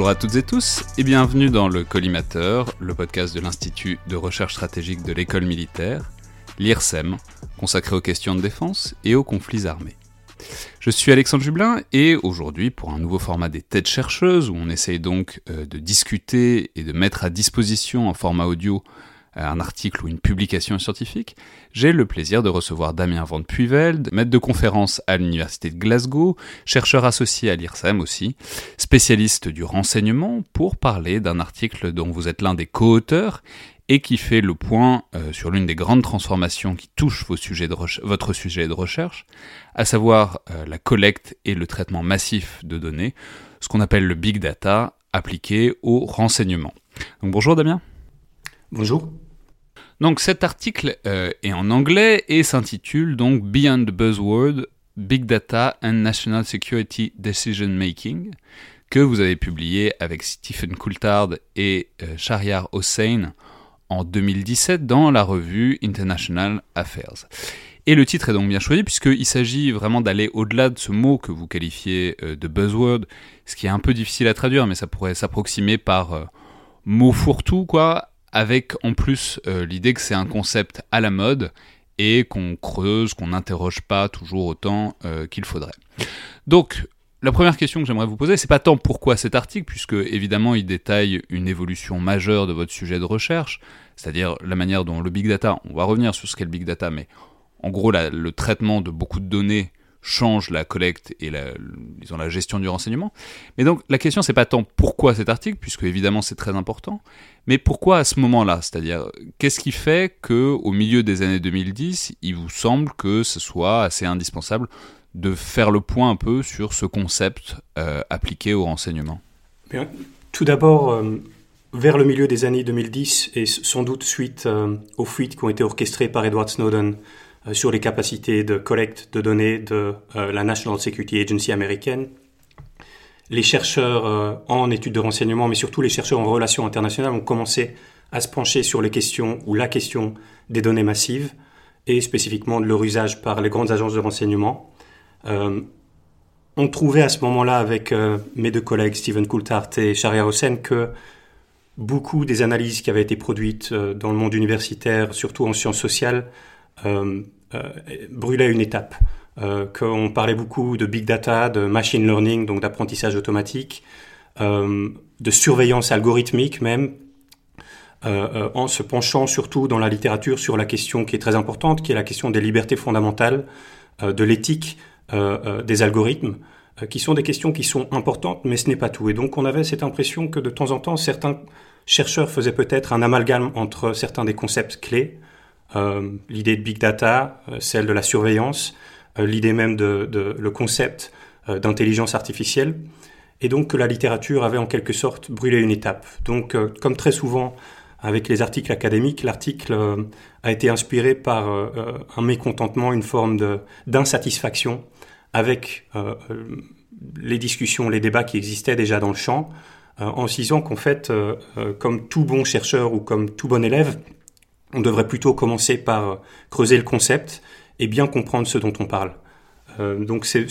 Bonjour à toutes et tous et bienvenue dans le Collimateur, le podcast de l'Institut de recherche stratégique de l'école militaire, l'IRSEM, consacré aux questions de défense et aux conflits armés. Je suis Alexandre Jublin et aujourd'hui pour un nouveau format des têtes chercheuses où on essaye donc euh, de discuter et de mettre à disposition en format audio un article ou une publication scientifique, j'ai le plaisir de recevoir Damien Van Puyveld, maître de conférence à l'Université de Glasgow, chercheur associé à l'IRSEM aussi, spécialiste du renseignement, pour parler d'un article dont vous êtes l'un des co-auteurs et qui fait le point euh, sur l'une des grandes transformations qui touchent vos sujets de votre sujet de recherche, à savoir euh, la collecte et le traitement massif de données, ce qu'on appelle le big data appliqué au renseignement. Donc bonjour Damien. Bonjour. Donc cet article euh, est en anglais et s'intitule donc Beyond the Buzzword, Big Data and National Security Decision Making, que vous avez publié avec Stephen Coulthard et euh, Shahriar Hossein en 2017 dans la revue International Affairs. Et le titre est donc bien choisi puisqu'il s'agit vraiment d'aller au-delà de ce mot que vous qualifiez euh, de buzzword, ce qui est un peu difficile à traduire, mais ça pourrait s'approximer par mot fourre-tout, quoi, avec en plus euh, l'idée que c'est un concept à la mode et qu'on creuse, qu'on n'interroge pas toujours autant euh, qu'il faudrait. Donc, la première question que j'aimerais vous poser, c'est pas tant pourquoi cet article, puisque évidemment il détaille une évolution majeure de votre sujet de recherche, c'est-à-dire la manière dont le big data, on va revenir sur ce qu'est le big data, mais en gros le traitement de beaucoup de données change la collecte et la, la gestion du renseignement. Mais donc la question c'est pas tant pourquoi cet article, puisque évidemment c'est très important, mais pourquoi à ce moment-là? C'est-à-dire qu'est-ce qui fait que au milieu des années 2010, il vous semble que ce soit assez indispensable de faire le point un peu sur ce concept euh, appliqué au renseignement? Bien. Tout d'abord, euh, vers le milieu des années 2010, et sans doute suite euh, aux fuites qui ont été orchestrées par Edward Snowden, euh, sur les capacités de collecte de données de euh, la National Security Agency américaine. Les chercheurs euh, en études de renseignement, mais surtout les chercheurs en relations internationales, ont commencé à se pencher sur les questions ou la question des données massives et spécifiquement de leur usage par les grandes agences de renseignement. on trouvait à ce moment-là avec mes deux collègues Stephen Coulthard et Sharia Hossein que beaucoup des analyses qui avaient été produites dans le monde universitaire, surtout en sciences sociales, euh, euh, brûlait une étape. Euh, qu'on parlait beaucoup de big data, de machine learning, donc d'apprentissage automatique, de surveillance algorithmique même, en se penchant surtout dans la littérature sur la question qui est très importante, qui est la question des libertés fondamentales, de l'éthique des algorithmes, qui sont des questions qui sont importantes, mais ce n'est pas tout. Et donc on avait cette impression que de temps en temps, certains chercheurs faisaient peut-être un amalgame entre certains des concepts clés, euh, l'idée de big data, euh, celle de la surveillance, euh, l'idée même de, de, le concept d'intelligence artificielle, et donc que la littérature avait en quelque sorte brûlé une étape. Donc, comme très souvent avec les articles académiques, l'article a été inspiré par un mécontentement, une forme d'insatisfaction avec les discussions, les débats qui existaient déjà dans le champ, en se disant qu'en fait, comme tout bon chercheur ou comme tout bon élève, on devrait plutôt commencer par creuser le concept et bien comprendre ce dont on parle. Euh, donc c'est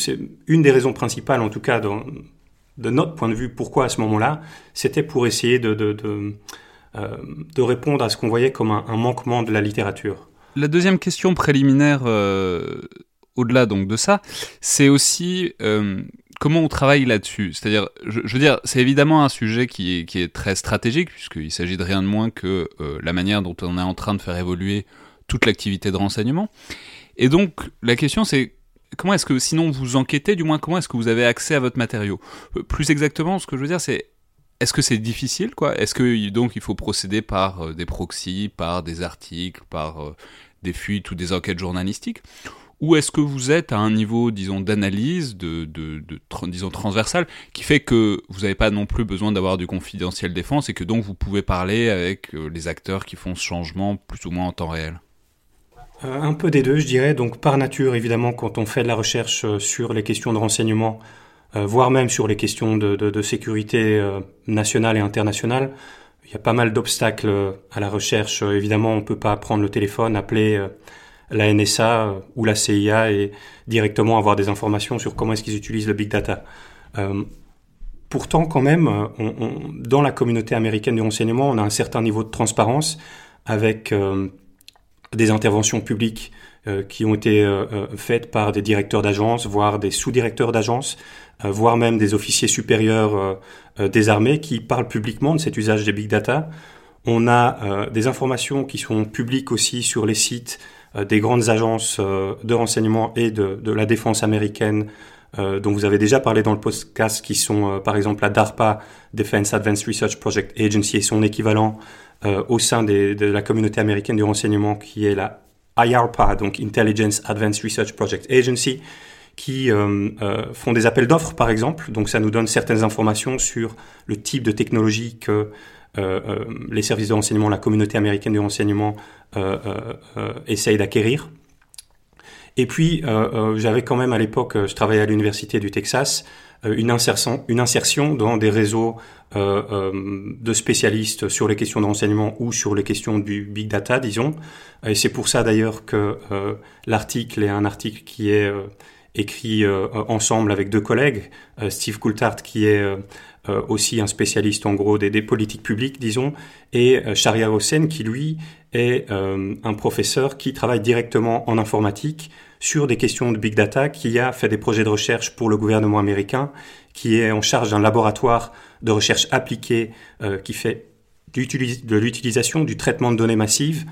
une des raisons principales, en tout cas de notre point de vue, pourquoi à ce moment-là, c'était pour essayer de, euh, répondre à ce qu'on voyait comme un, manquement de la littérature. La deuxième question préliminaire, euh, au-delà donc de ça, c'est aussi comment on travaille là-dessus. C'est-à-dire, je, veux dire, c'est évidemment un sujet qui est, très stratégique, puisqu'il s'agit de rien de moins que euh, la manière dont on est en train de faire évoluer toute l'activité de renseignement. Et donc, la question c'est comment est-ce que, sinon vous enquêtez, du moins, comment est-ce que vous avez accès à votre matériau? Euh, Plus exactement, ce que je veux dire, c'est est-ce que c'est difficile, quoi? Est-ce que donc il faut procéder par euh, des proxys, par des articles, par des fuites ou des enquêtes journalistiques? Ou est-ce que vous êtes à un niveau, disons, d'analyse, de, disons, transversal, qui fait que vous n'avez pas non plus besoin d'avoir du confidentiel défense et que donc vous pouvez parler avec euh, les acteurs qui font ce changement plus ou moins en temps réel? Euh, Un peu des deux, je dirais. Donc, par nature, évidemment, quand on fait de la recherche euh, sur les questions de renseignement, voire même sur les questions de sécurité nationale et internationale, il y a pas mal d'obstacles à la recherche. Évidemment, on ne peut pas prendre le téléphone, appeler la NSA euh, ou la CIA et directement avoir des informations sur comment est-ce qu'ils utilisent le big data. Euh, pourtant, quand même, dans la communauté américaine du renseignement, on a un certain niveau de transparence avec des interventions publiques qui ont été faites par des directeurs d'agence, voire des sous-directeurs d'agence, voire même des officiers supérieurs des armées qui parlent publiquement de cet usage des big data. On a des informations qui sont publiques aussi sur les sites euh, des grandes agences euh, de renseignement et de, de la défense américaine euh, dont vous avez déjà parlé dans le podcast, qui sont par exemple la DARPA, Defense Advanced Research Project Agency, et son équivalent au sein des, de la communauté américaine du renseignement, qui est la IARPA, donc Intelligence Advanced Research Project Agency, qui euh, font des appels d'offres, par exemple. Donc ça nous donne certaines informations sur le type de technologie que euh, euh, les services de renseignement, la communauté américaine du renseignement euh, essaye d'acquérir. Et puis, j'avais quand même à l'époque, je travaillais à l'université du Texas, une insertion, une insertion dans des réseaux de spécialistes sur les questions de renseignement ou sur les questions du big data, disons. Et c'est pour ça d'ailleurs que l'article est un article qui est écrit ensemble avec deux collègues, Steve Coulthard qui est euh, aussi un spécialiste en gros des, politiques publiques, disons, et euh, Sharia Hossein qui lui est euh, un professeur qui travaille directement en informatique sur des questions de big data, qui a fait des projets de recherche pour le gouvernement américain, qui est en charge d'un laboratoire de recherche appliquée qui fait de l'utilisation du traitement de données massives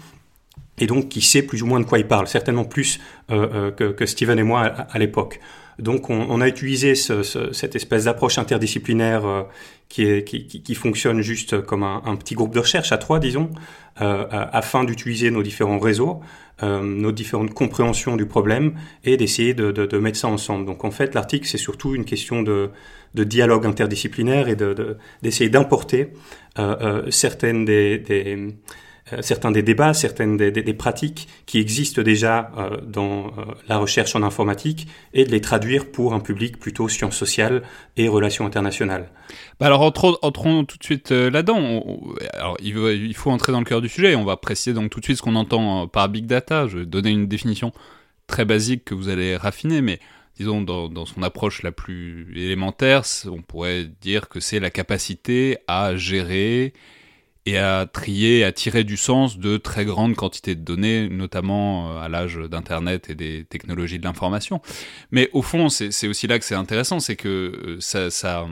et donc qui sait plus ou moins de quoi il parle, certainement plus que, que, Steven et moi à l'époque. Donc on, on a utilisé ce, ce, cette espèce d'approche interdisciplinaire euh, qui, est, qui, qui, fonctionne juste comme un, petit groupe de recherche à trois, disons, euh, afin d'utiliser nos différents réseaux, euh, nos différentes compréhensions du problème et d'essayer de, de, de, mettre ça ensemble. Donc en fait, l'article, c'est surtout une question de, de dialogue interdisciplinaire et d'essayer d'importer euh, euh, certaines des, des euh, certains des débats, certaines des, pratiques qui existent déjà euh, dans euh, la recherche en informatique et de les traduire pour un public plutôt sciences sociales et relations internationales. Bah alors entrons, tout de suite là-dedans. Alors il, il, faut entrer dans le cœur du sujet. On va préciser donc tout de suite ce qu'on entend par big data. Je vais donner une définition très basique que vous allez raffiner, mais disons dans, dans son approche la plus élémentaire, on pourrait dire que c'est la capacité à gérer et à trier, à tirer du sens de très grandes quantités de données, notamment euh, à l'âge d'Internet et des technologies de l'information. Mais au fond, c'est aussi là que c'est intéressant, c'est que euh, ça, ça,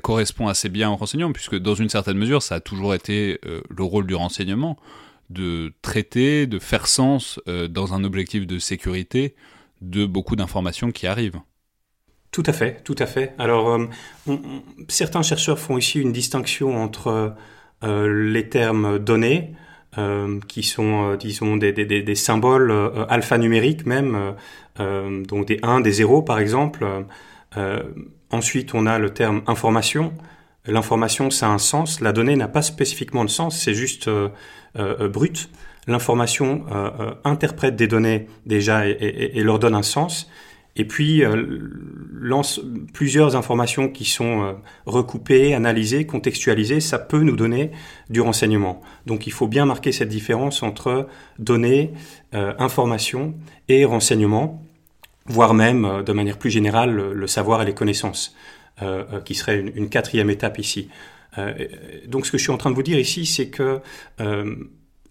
correspond assez bien au renseignement, puisque dans une certaine mesure, ça a toujours été euh, le rôle du renseignement de traiter, de faire sens dans un objectif de sécurité de beaucoup d'informations qui arrivent. Tout à fait, tout à fait. Alors, certains chercheurs font ici une distinction entre les termes donnés, euh, qui sont, euh, disons, des, des, des symboles alphanumériques même, donc des 1, des 0 par exemple. ensuite, on a le terme information. L'information, ça a un sens. La donnée n'a pas spécifiquement de sens, c'est juste brut. L'information interprète des données déjà et, leur donne un sens. Et puis, euh, lance plusieurs informations qui sont euh, recoupées, analysées, contextualisées, ça peut nous donner du renseignement. Donc, il faut bien marquer cette différence entre données, euh, information et renseignement, voire même, de manière plus générale, le, savoir et les connaissances, qui serait une, une, quatrième étape ici. donc, ce que je suis en train de vous dire ici, c'est que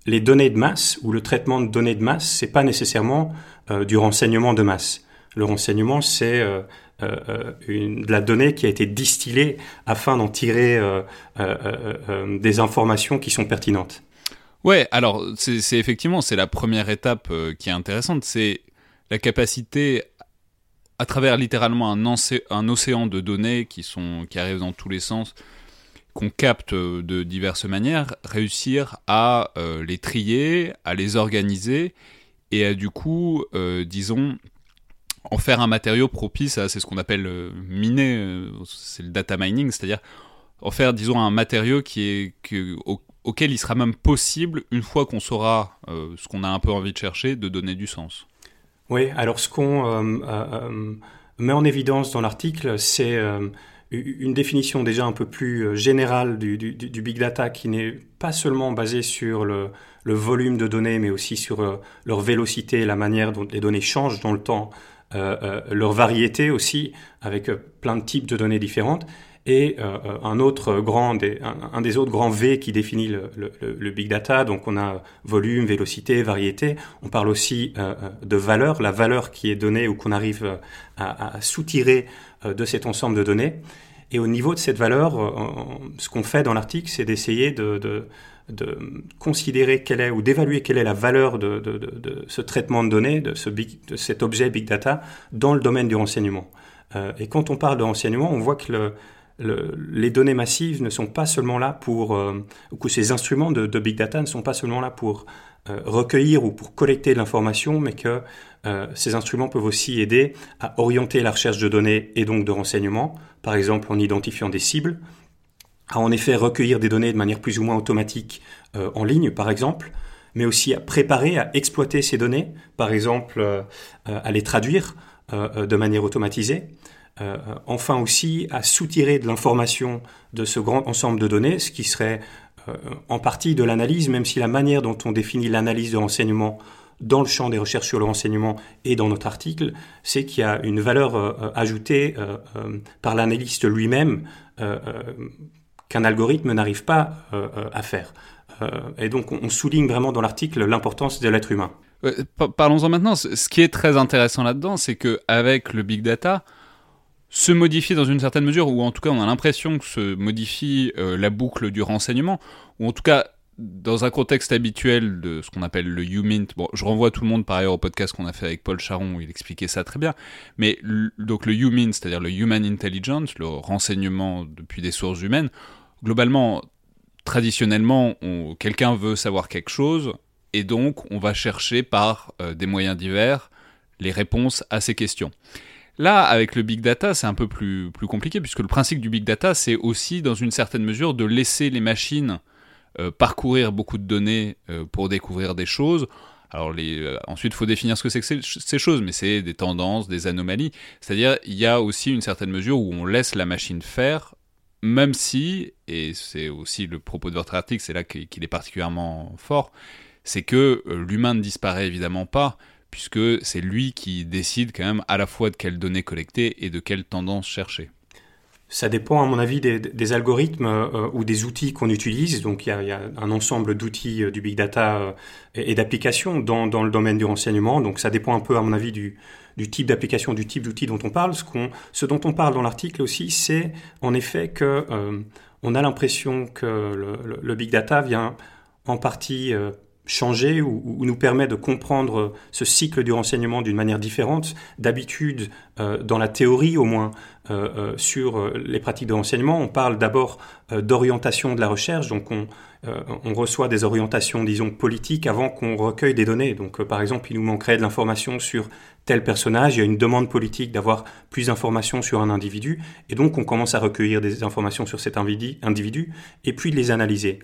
les données de masse ou le traitement de données de masse, c'est pas nécessairement du renseignement de masse. Le renseignement, c'est euh, euh, de la donnée qui a été distillée afin d'en tirer euh, des informations qui sont pertinentes. Ouais, alors c'est effectivement c'est la première étape qui est intéressante, c'est la capacité à travers littéralement un, un, océan de données qui sont qui arrivent dans tous les sens, qu'on capte de diverses manières, réussir à les trier, à les organiser et à du coup, disons, en faire un matériau propice à, c'est ce qu'on appelle euh, miner, euh, c'est le data mining, c'est-à-dire en faire, disons, un matériau auquel il sera même possible, une fois qu'on saura euh, ce qu'on a un peu envie de chercher, de donner du sens. Oui, alors ce qu'on met en évidence dans l'article, c'est une définition déjà un peu plus générale du, big data qui n'est pas seulement basée sur le, volume de données, mais aussi sur leur vélocité, la manière dont les données changent dans le temps leur variété aussi, avec euh, plein de types de données différentes. et un autre grand, un, des autres grands V qui définit le, big data. Donc on a volume, vélocité, variété. On parle aussi de valeur, la valeur qui est donnée ou qu'on arrive à, à soutirer de cet ensemble de données. Et au niveau de cette valeur, ce qu'on fait dans l'article, c'est d'essayer de, de, de, considérer quelle est ou d'évaluer quelle est la valeur de, de, ce traitement de données, de, ce big, de cet objet big data dans le domaine du renseignement. Euh, et quand on parle de renseignement, on voit que le, le, les données massives ne sont pas seulement là pour, euh, ou que ces instruments de, big data ne sont pas seulement là pour euh, recueillir ou pour collecter de l'information, mais que euh, ces instruments peuvent aussi aider à orienter la recherche de données et donc de renseignements, par exemple en identifiant des cibles, à en effet recueillir des données de manière plus ou moins automatique euh, en ligne, par exemple, mais aussi à préparer, à exploiter ces données, par exemple euh, à les traduire de manière automatisée. enfin aussi à soutirer de l'information de ce grand ensemble de données, ce qui serait en partie de l'analyse, même si la manière dont on définit l'analyse de renseignement dans le champ des recherches sur le renseignement et dans notre article, c'est qu'il y a une valeur euh, ajoutée euh, euh, par l'analyste lui-même qu'un algorithme n'arrive pas à faire. et donc on souligne vraiment dans l'article l'importance de l'être humain. Parlons-en maintenant. Ce qui est très intéressant là-dedans, c'est que avec le big data, se modifie dans une certaine mesure, ou en tout cas on a l'impression que se modifie la boucle du renseignement, ou en tout cas dans un contexte habituel de ce qu'on appelle le UMINT, bon, je renvoie tout le monde par ailleurs au podcast qu'on a fait avec Paul Charon où il expliquait ça très bien, mais donc le UMINT, c'est-à-dire le Human Intelligence, le renseignement depuis des sources humaines, globalement, traditionnellement, quelqu'un veut savoir quelque chose et donc on va chercher par euh, des moyens divers les réponses à ces questions. Là, avec le big data, c'est un peu plus, plus compliqué, puisque le principe du big data, c'est aussi, dans une certaine mesure, de laisser les machines euh, parcourir beaucoup de données euh, pour découvrir des choses. Alors ensuite, il faut définir ce que c'est que ces, choses, mais c'est des tendances, des anomalies. C'est-à-dire, il y a aussi une certaine mesure où on laisse la machine faire, même si, et c'est aussi le propos de votre article, c'est là qu'il est particulièrement fort, c'est que l'humain ne disparaît évidemment pas, puisque c'est lui qui décide quand même à la fois de quelles données collecter et de quelles tendances chercher. Ça dépend, à mon avis, des, algorithmes euh, ou des outils qu'on utilise. Donc, il y a, un ensemble d'outils euh, du big data euh, et, d'applications dans, le domaine du renseignement. Donc, ça dépend un peu, à mon avis, du, type d'application, du type d'outil dont on parle. Ce, dont on parle dans l'article aussi, c'est en effet que on a l'impression que le, le, big data vient en partie changer ou, nous permet de comprendre ce cycle du renseignement d'une manière différente. D'habitude, euh, dans la théorie au moins, euh, euh, sur les pratiques de renseignement, on parle d'abord d'orientation de la recherche, donc on, on, reçoit des orientations, disons, politiques avant qu'on recueille des données. Donc, par exemple, il nous manquerait de l'information sur tel personnage, il y a une demande politique d'avoir plus d'informations sur un individu, et donc on commence à recueillir des informations sur cet individu, et puis de les analyser.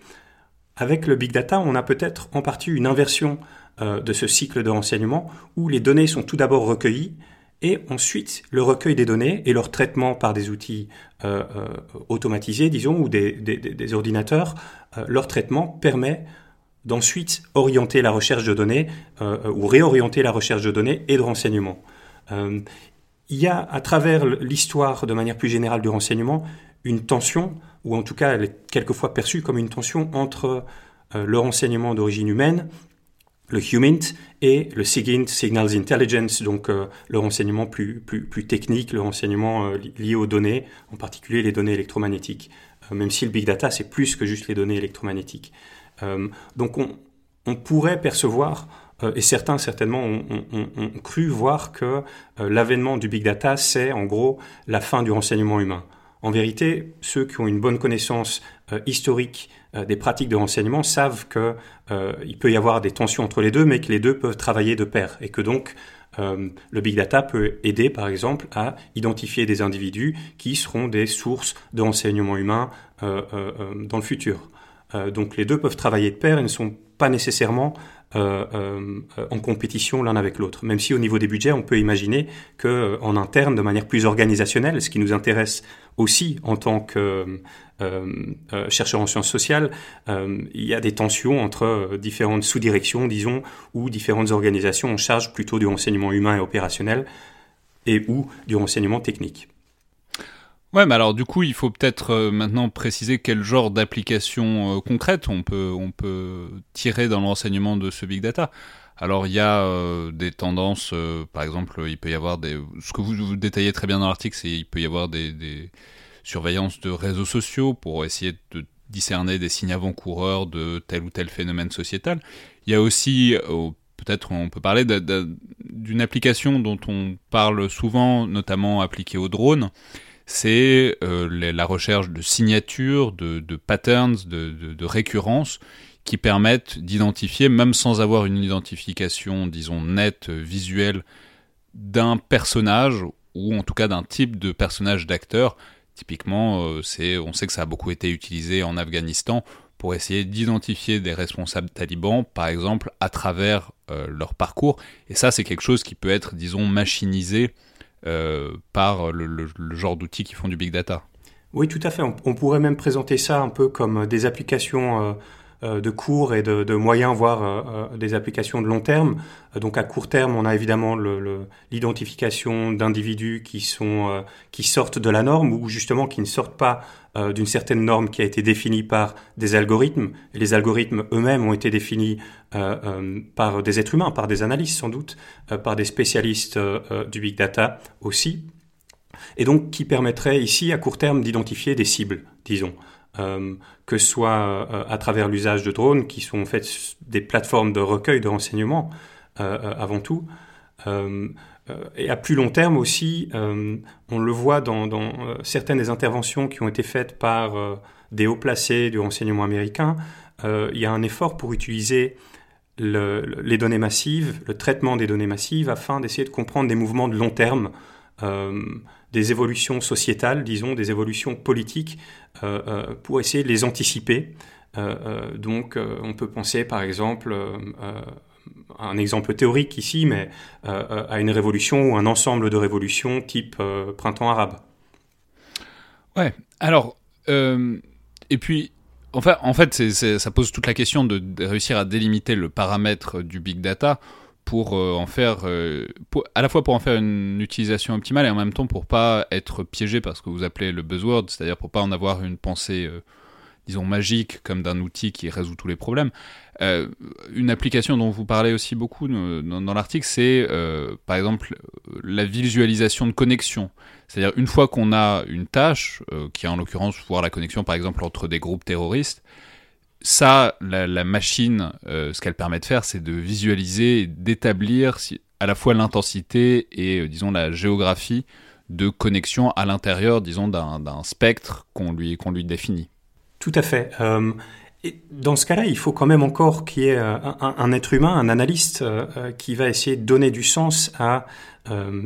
Avec le big data, on a peut-être en partie une inversion euh, de ce cycle de renseignement où les données sont tout d'abord recueillies et ensuite le recueil des données et leur traitement par des outils euh, euh, automatisés, disons, ou des, ordinateurs, leur traitement permet d'ensuite orienter la recherche de données ou réorienter la recherche de données et de renseignements. il y a à travers l'histoire de manière plus générale du renseignement une tension ou en tout cas elle est quelquefois perçue comme une tension entre euh, le renseignement d'origine humaine, le HUMINT, et le SIGINT, Signals Intelligence, donc euh, le renseignement plus, plus, plus, technique, le renseignement euh, lié aux données, en particulier les données électromagnétiques, même si le big data c'est plus que juste les données électromagnétiques. donc on, on, pourrait percevoir et certains certainement ont, cru voir que l'avènement du big data, c'est en gros la fin du renseignement humain. En vérité, ceux qui ont une bonne connaissance euh, historique euh, des pratiques de renseignement savent qu'il euh, peut y avoir des tensions entre les deux, mais que les deux peuvent travailler de pair et que donc le big data peut aider, par exemple, à identifier des individus qui seront des sources de renseignement humain dans le futur. donc les deux peuvent travailler de pair et ne sont pas nécessairement en compétition l'un avec l'autre. Même si au niveau des budgets, on peut imaginer que euh, en interne, de manière plus organisationnelle, ce qui nous intéresse aussi en tant que euh, chercheurs en sciences sociales, il y a des tensions entre différentes sous-directions, disons, ou différentes organisations en charge plutôt du renseignement humain et opérationnel et ou du renseignement technique. Ouais, mais alors du coup, il faut peut-être euh, maintenant préciser quel genre d'application euh, concrète on peut, on peut tirer dans l'enseignement de ce big data. Alors il y a euh, des tendances, par exemple, il peut y avoir des... Ce que vous, détaillez très bien dans l'article, c'est il peut y avoir des, surveillances de réseaux sociaux pour essayer de discerner des signes avant-coureurs de tel ou tel phénomène sociétal. Il y a aussi, peut-être on peut parler d'une application dont on parle souvent, notamment appliquée aux drones, c'est euh, la recherche de signatures, de, patterns, de, de, récurrences qui permettent d'identifier, même sans avoir une identification, disons, nette, visuelle, d'un personnage, ou en tout cas d'un type de personnage d'acteur. Typiquement, euh, on sait que ça a beaucoup été utilisé en Afghanistan pour essayer d'identifier des responsables talibans, par exemple, à travers euh, leur parcours. Et ça, c'est quelque chose qui peut être, disons, machinisé euh, par le, genre d'outils qui font du big data. Oui, tout à fait. On, pourrait même présenter ça un peu comme des applications de court et de, de moyen, voire des applications de long terme. donc à court terme, on a évidemment l'identification d'individus qui qui sortent de la norme ou justement qui ne sortent pas euh, d'une certaine norme qui a été définie par des algorithmes. Et les algorithmes eux-mêmes ont été définis euh, euh, par des êtres humains, par des analystes sans doute, par des spécialistes du big data aussi. Et donc qui permettrait ici à court terme d'identifier des cibles, disons. Que ce soit à travers l'usage de drones, qui sont en fait des plateformes de recueil de renseignements avant tout, euh, et à plus long terme aussi, euh, on le voit dans, euh, certaines des interventions qui ont été faites par des hauts placés du renseignement américain, il y a un effort pour utiliser les données massives, le traitement des données massives, afin d'essayer de comprendre des mouvements de long terme, des évolutions sociétales, disons, des évolutions politiques, pour essayer de les anticiper. donc, on peut penser par exemple un exemple théorique ici, mais euh, euh, à une révolution ou un ensemble de révolutions type euh, printemps arabe. Ouais, alors, et puis, en fait, en fait ça pose toute la question de, réussir à délimiter le paramètre du big data pour en faire, à la fois pour en faire une utilisation optimale et en même temps pour pas être piégé par ce que vous appelez le buzzword, c'est-à-dire pour pas en avoir une pensée disons, magique comme d'un outil qui résout tous les problèmes. Euh, une application dont vous parlez aussi beaucoup dans, l'article, c'est euh, par exemple la visualisation de connexion. C'est-à-dire une fois qu'on a une tâche, euh, qui est en l'occurrence voir la connexion par exemple entre des groupes terroristes, ça, la, machine, ce qu'elle permet de faire, c'est de visualiser, d'établir à la fois l'intensité et disons la géographie de connexion à l'intérieur, disons, d'un spectre qu'on lui, lui définit. Tout à fait. Euh, dans ce cas-là, il faut quand même encore qu'il y ait euh, un, être humain, un analyste, euh, qui va essayer de donner du sens à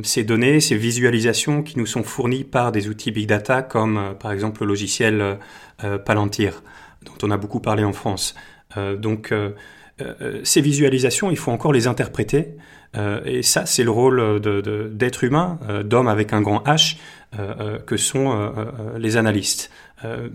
ces données, ces visualisations qui nous sont fournies par des outils big data comme par exemple le logiciel Palantir, dont on a beaucoup parlé en France. donc ces visualisations, il faut encore les interpréter. et ça, c'est le rôle d'être humain, d'homme avec un grand H, que sont les analystes. Euh,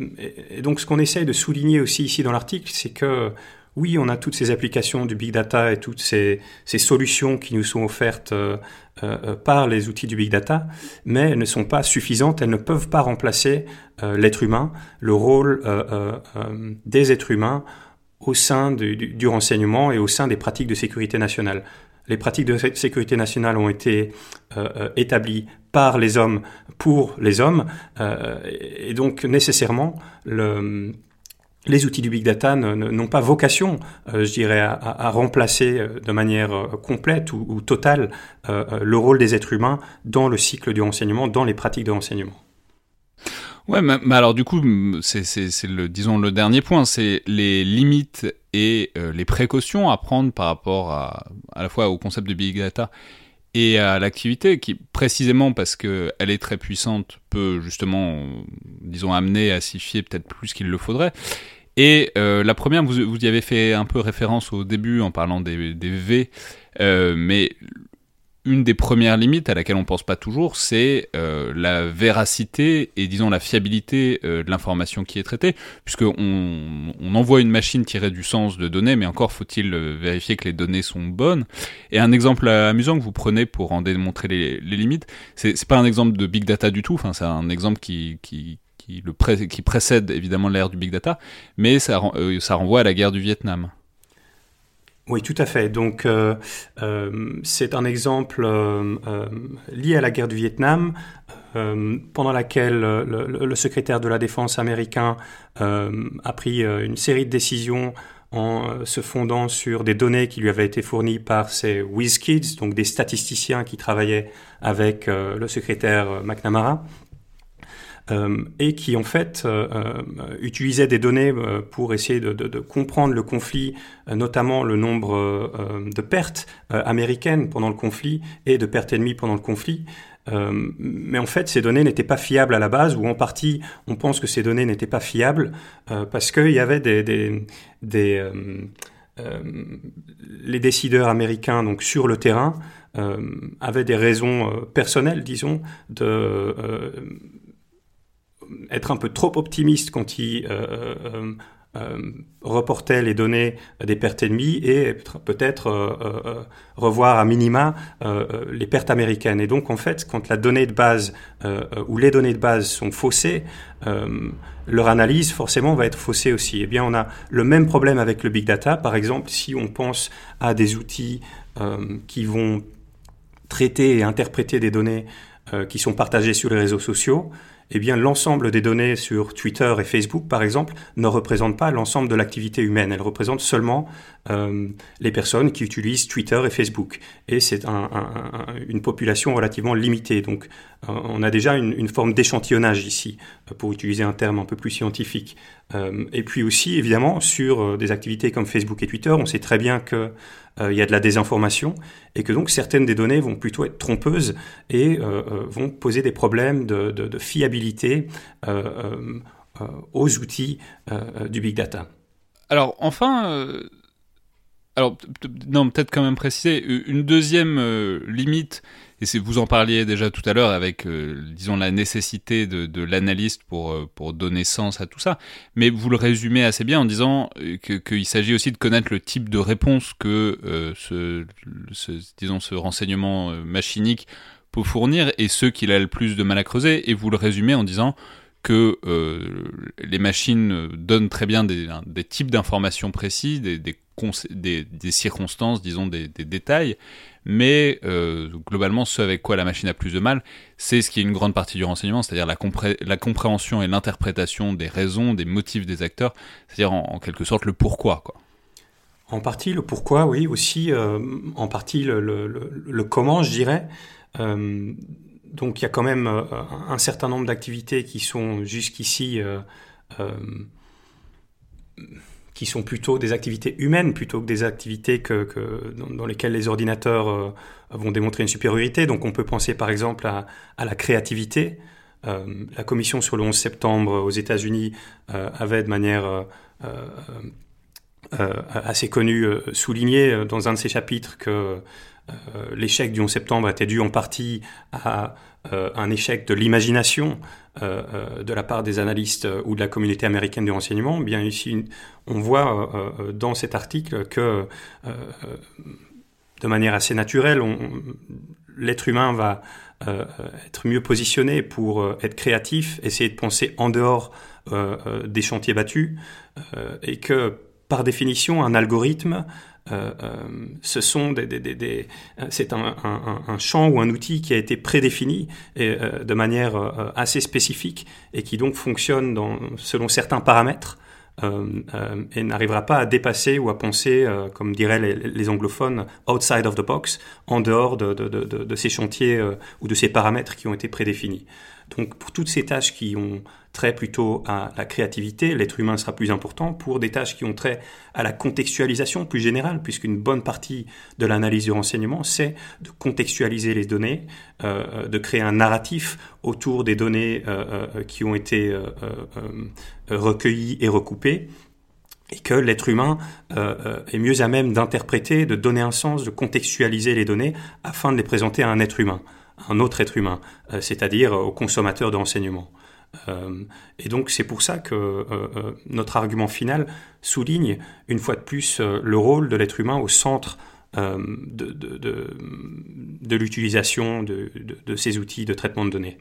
et, donc ce qu'on essaye de souligner aussi ici dans l'article, c'est que oui, on a toutes ces applications du big data et toutes ces, solutions qui nous sont offertes euh, euh, par les outils du big data, mais elles ne sont pas suffisantes, elles ne peuvent pas remplacer l'être humain, le rôle des êtres humains au sein du, du, renseignement et au sein des pratiques de sécurité nationale. Les pratiques de sécurité nationale ont été établies par les hommes pour les hommes. Euh, et donc nécessairement, le, les outils du big data n'ont pas vocation, euh, je dirais, à, remplacer euh, de manière complète ou, totale le rôle des êtres humains dans le cycle du renseignement, dans les pratiques de renseignement. Ouais, mais, alors du coup, c'est le, disons le dernier point, c'est les limites et les précautions à prendre par rapport à, à la fois au concept de big data et à l'activité qui, précisément parce qu'elle est très puissante, peut justement, disons, amener à s'y fier peut-être plus qu'il le faudrait. Et euh, la première, vous, vous, y avez fait un peu référence au début en parlant des, des V, euh, mais une des premières limites à laquelle on pense pas toujours, c'est euh, la véracité et disons la fiabilité euh, de l'information qui est traitée, puisque on, envoie une machine tirer du sens de données, mais encore faut-il euh, vérifier que les données sont bonnes. Et un exemple amusant que vous prenez pour en démontrer les, les limites, c'est pas un exemple de big data du tout, enfin c'est un exemple qui, qui qui, le précède évidemment l'ère du big data, mais ça, ça renvoie à la guerre du Vietnam. Oui, tout à fait. Donc, euh, euh, c'est un exemple euh, lié à la guerre du Vietnam, pendant laquelle le, secrétaire de la défense américain a pris une série de décisions en se fondant sur des données qui lui avaient été fournies par ses WizKids, donc des statisticiens qui travaillaient avec le secrétaire McNamara. Euh, et qui en fait euh, euh, utilisait des données pour essayer de, comprendre le conflit, notamment le nombre de pertes américaines pendant le conflit et de pertes ennemies pendant le conflit. Mais en fait, ces données n'étaient pas fiables à la base, ou en partie, on pense que ces données n'étaient pas fiables parce qu'il y avait des, des, des les décideurs américains donc sur le terrain avaient des raisons personnelles, disons, de être un peu trop optimiste quand il euh, euh, euh, reportait les données des pertes ennemies et peut-être revoir à minima les pertes américaines. Et donc en fait, quand la donnée de base ou les données de base sont faussées, leur analyse forcément va être faussée aussi. Eh bien, on a le même problème avec le big data. Par exemple, si on pense à des outils qui vont traiter et interpréter des données qui sont partagées sur les réseaux sociaux, eh bien l'ensemble des données sur Twitter et Facebook, par exemple, ne représentent pas l'ensemble de l'activité humaine. Elles représentent seulement euh, les personnes qui utilisent Twitter et Facebook. Et c'est un, un, une population relativement limitée. Donc on a déjà une, forme d'échantillonnage ici, euh, pour utiliser un terme un peu plus scientifique. Euh, et puis aussi, évidemment, sur des activités comme Facebook et Twitter, on sait très bien que euh, il y a de la désinformation et que donc certaines des données vont plutôt être trompeuses et euh, euh, vont poser des problèmes de fiabilité aux outils du big data. Alors enfin, alors non, peut-être quand même préciser une deuxième limite et vous en parliez déjà tout à l'heure avec, euh, disons, la nécessité de, l'analyste pour, euh, pour donner sens à tout ça. Mais vous le résumez assez bien en disant euh, qu'il s'agit aussi de connaître le type de réponse que ce, disons, ce renseignement machinique peut fournir et ceux qu'il a le plus de mal à creuser. Et vous le résumez en disant que les machines donnent très bien des, types d'informations précises, des, des, des, circonstances, disons, des, détails, mais euh, globalement, ce avec quoi la machine a plus de mal, c'est ce qui est une grande partie du renseignement, c'est-à-dire la, compréhension et l'interprétation des raisons, des motifs des acteurs, c'est-à-dire en, quelque sorte le pourquoi. Quoi. En partie le pourquoi, oui, aussi euh, en partie le, comment, je dirais. Euh, donc il y a quand même un certain nombre d'activités qui sont jusqu'ici qui sont plutôt des activités humaines plutôt que des activités que, dans, lesquelles les ordinateurs euh, vont démontrer une supériorité. Donc on peut penser par exemple à, la créativité. Euh, la commission sur le 11 septembre aux États-Unis euh, avait de manière assez connue souligné dans un de ses chapitres que l'échec du 11 septembre était dû en partie à un échec de l'imagination euh, euh, de la part des analystes euh, ou de la communauté américaine du renseignement, bien ici, on voit dans cet article que, de manière assez naturelle, l'être humain va être mieux positionné pour être créatif, essayer de penser en dehors des chantiers battus, et que, par définition, un algorithme euh, euh, ce sont des, des, des, des c'est un, un, un, champ ou un outil qui a été prédéfini et, euh, de manière euh, assez spécifique et qui donc fonctionne dans, selon certains paramètres euh, et n'arrivera pas à dépasser ou à penser, comme diraient les, les, anglophones, outside of the box, en dehors de, de, de, de ces chantiers ou de ces paramètres qui ont été prédéfinis. Donc pour toutes ces tâches qui ont trait plutôt à la créativité, l'être humain sera plus important. Pour des tâches qui ont trait à la contextualisation plus générale, puisqu'une bonne partie de l'analyse du renseignement, c'est de contextualiser les données, euh, de créer un narratif autour des données euh, euh qui ont été recueillies et recoupées et que l'être humain est mieux à même d'interpréter, de donner un sens, de contextualiser les données afin de les présenter à un être humain, un autre être humain, c'est-à-dire au consommateur de renseignements. Euh, et donc c'est pour ça que euh, euh, notre argument final souligne une fois de plus le rôle de l'être humain au centre de, l'utilisation de, ces outils de traitement de données.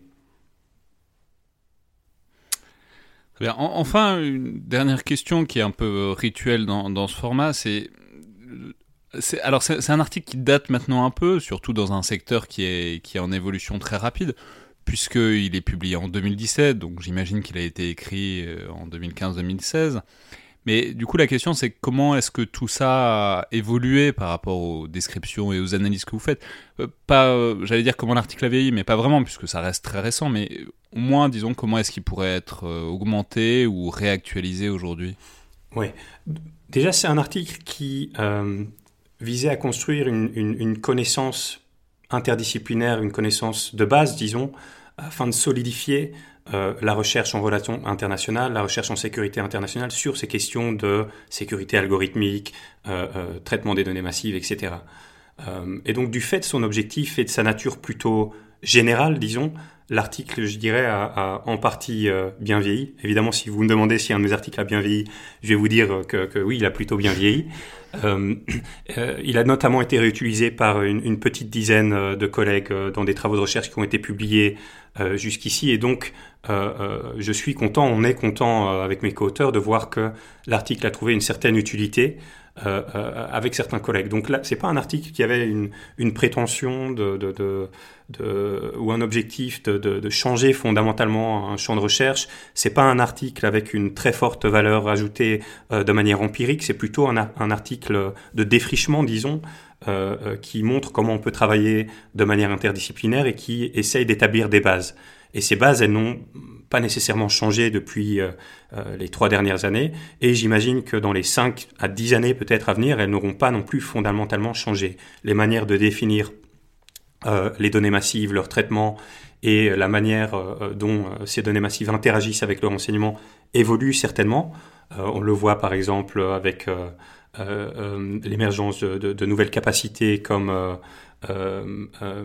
Enfin, une dernière question qui est un peu rituelle dans ce format, c'est alors c'est un article qui date maintenant un peu, surtout dans un secteur qui est, qui est en évolution très rapide puisqu'il est publié en 2017, donc j'imagine qu'il a été écrit euh, en 2015-2016. Mais du coup, la question, c'est comment est-ce que tout ça a évolué par rapport aux descriptions et aux analyses que vous faites? Euh, Pas, euh, j'allais dire comment l'article a vieilli, mais pas vraiment, puisque ça reste très récent, mais au moins, disons, comment est-ce qu'il pourrait être augmenté ou réactualisé aujourd'hui? Oui. Déjà, c'est un article qui visait à construire une, connaissance interdisciplinaire, une connaissance de base, disons, afin de solidifier euh, la recherche en relations internationales, la recherche en sécurité internationale sur ces questions de sécurité algorithmique, euh, euh, traitement des données massives, etc. et donc du fait de son objectif et de sa nature plutôt générale, disons, l'article, je dirais, a, en partie bien vieilli. Évidemment, si vous me demandez si un de mes articles a bien vieilli, je vais vous dire que, que oui, il a plutôt bien vieilli. Euh, euh, il a notamment été réutilisé par une, petite dizaine euh, de collègues dans des travaux de recherche qui ont été publiés jusqu'ici. Et donc, je suis content, on est content avec mes co-auteurs de voir que l'article a trouvé une certaine utilité. Euh, euh, avec certains collègues. Donc là, c'est pas un article qui avait une, une prétention de, de, de, de, ou un objectif de, changer fondamentalement un champ de recherche. C'est pas un article avec une très forte valeur ajoutée euh, de manière empirique. C'est plutôt un, un, article de défrichement, disons, euh, qui montre comment on peut travailler de manière interdisciplinaire et qui essaye d'établir des bases. Et ces bases, elles n'ont pas nécessairement changé depuis euh, euh, les trois dernières années. Et j'imagine que dans les cinq à dix années peut-être à venir, elles n'auront pas non plus fondamentalement changé. Les manières de définir euh, les données massives, leur traitement et la manière dont ces données massives interagissent avec le renseignement évoluent certainement. on le voit par exemple avec l'émergence de, nouvelles capacités comme euh,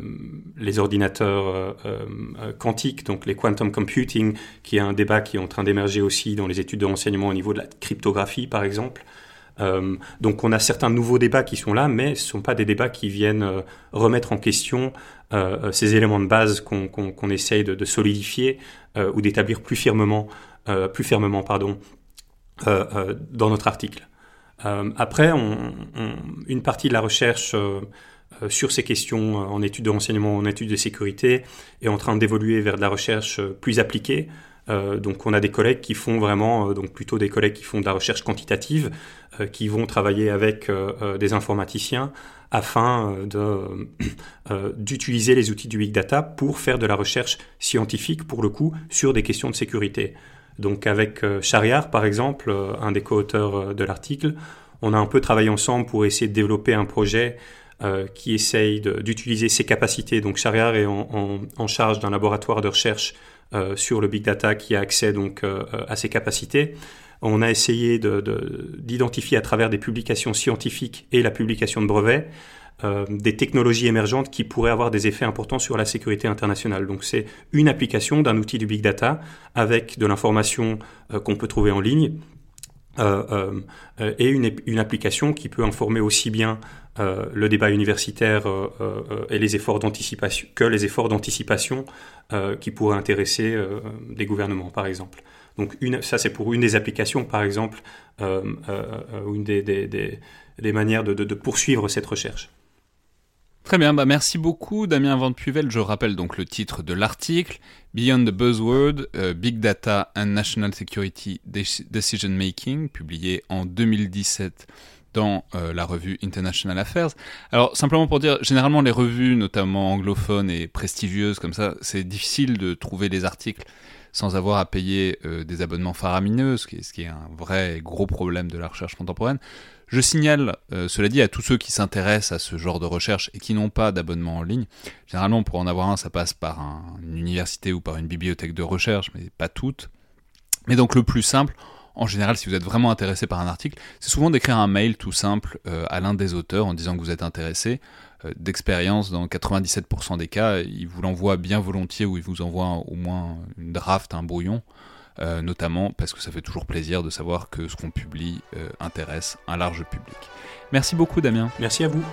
les ordinateurs euh, quantiques, donc les quantum computing, qui est un débat qui est en train d'émerger aussi dans les études de renseignement au niveau de la cryptographie, par exemple. donc on a certains nouveaux débats qui sont là, mais ce ne sont pas des débats qui viennent remettre en question ces éléments de base qu'on essaye de, solidifier ou d'établir plus fermement, plus fermement pardon, dans notre article. après, une partie de la recherche euh, sur ces questions euh, en études de renseignement, en études de sécurité, est en train d'évoluer vers de la recherche euh, plus appliquée. donc on a des collègues qui font vraiment, donc plutôt des collègues qui font de la recherche quantitative, qui vont travailler avec des informaticiens afin d'utiliser les outils du big data pour faire de la recherche scientifique, pour le coup, sur des questions de sécurité. Donc avec Chariar, par exemple, un des co-auteurs de l'article, on a un peu travaillé ensemble pour essayer de développer un projet euh, qui essaye d'utiliser ses capacités. Donc Shariar est en, charge d'un laboratoire de recherche euh, sur le big data qui a accès donc euh, à ses capacités. On a essayé d'identifier de, à travers des publications scientifiques et la publication de brevets des technologies émergentes qui pourraient avoir des effets importants sur la sécurité internationale. Donc c'est une application d'un outil du big data avec de l'information qu'on peut trouver en ligne et une, application qui peut informer aussi bien euh, le débat universitaire et les efforts d'anticipation que les efforts d'anticipation qui pourraient intéresser des gouvernements, par exemple. Donc ça, c'est pour une des applications, par exemple, une des, manières de, poursuivre cette recherche. Très bien, bah merci beaucoup Damien Van Puvel. Je rappelle donc le titre de l'article Beyond the Buzzword, euh, Big Data and National Security Decision Making, publié en 2017 dans euh, la revue International Affairs. Alors simplement pour dire, généralement les revues, notamment anglophones et prestigieuses comme ça, c'est difficile de trouver les articles sans avoir à payer euh, des abonnements faramineux, ce qui, est, ce qui est un vrai gros problème de la recherche contemporaine. Je signale, euh, cela dit, à tous ceux qui s'intéressent à ce genre de recherche et qui n'ont pas d'abonnement en ligne. Généralement, pour en avoir un, ça passe par une université ou par une bibliothèque de recherche, mais pas toutes. Mais donc le plus simple, en général, si vous êtes vraiment intéressé par un article, c'est souvent d'écrire un mail tout simple à l'un des auteurs en disant que vous êtes intéressé. D'expérience, dans 97% des cas, il vous l'envoie bien volontiers ou il vous envoie au moins une draft, un brouillon. notamment parce que ça fait toujours plaisir de savoir que ce qu'on publie intéresse un large public. Merci beaucoup Damien. Merci à vous.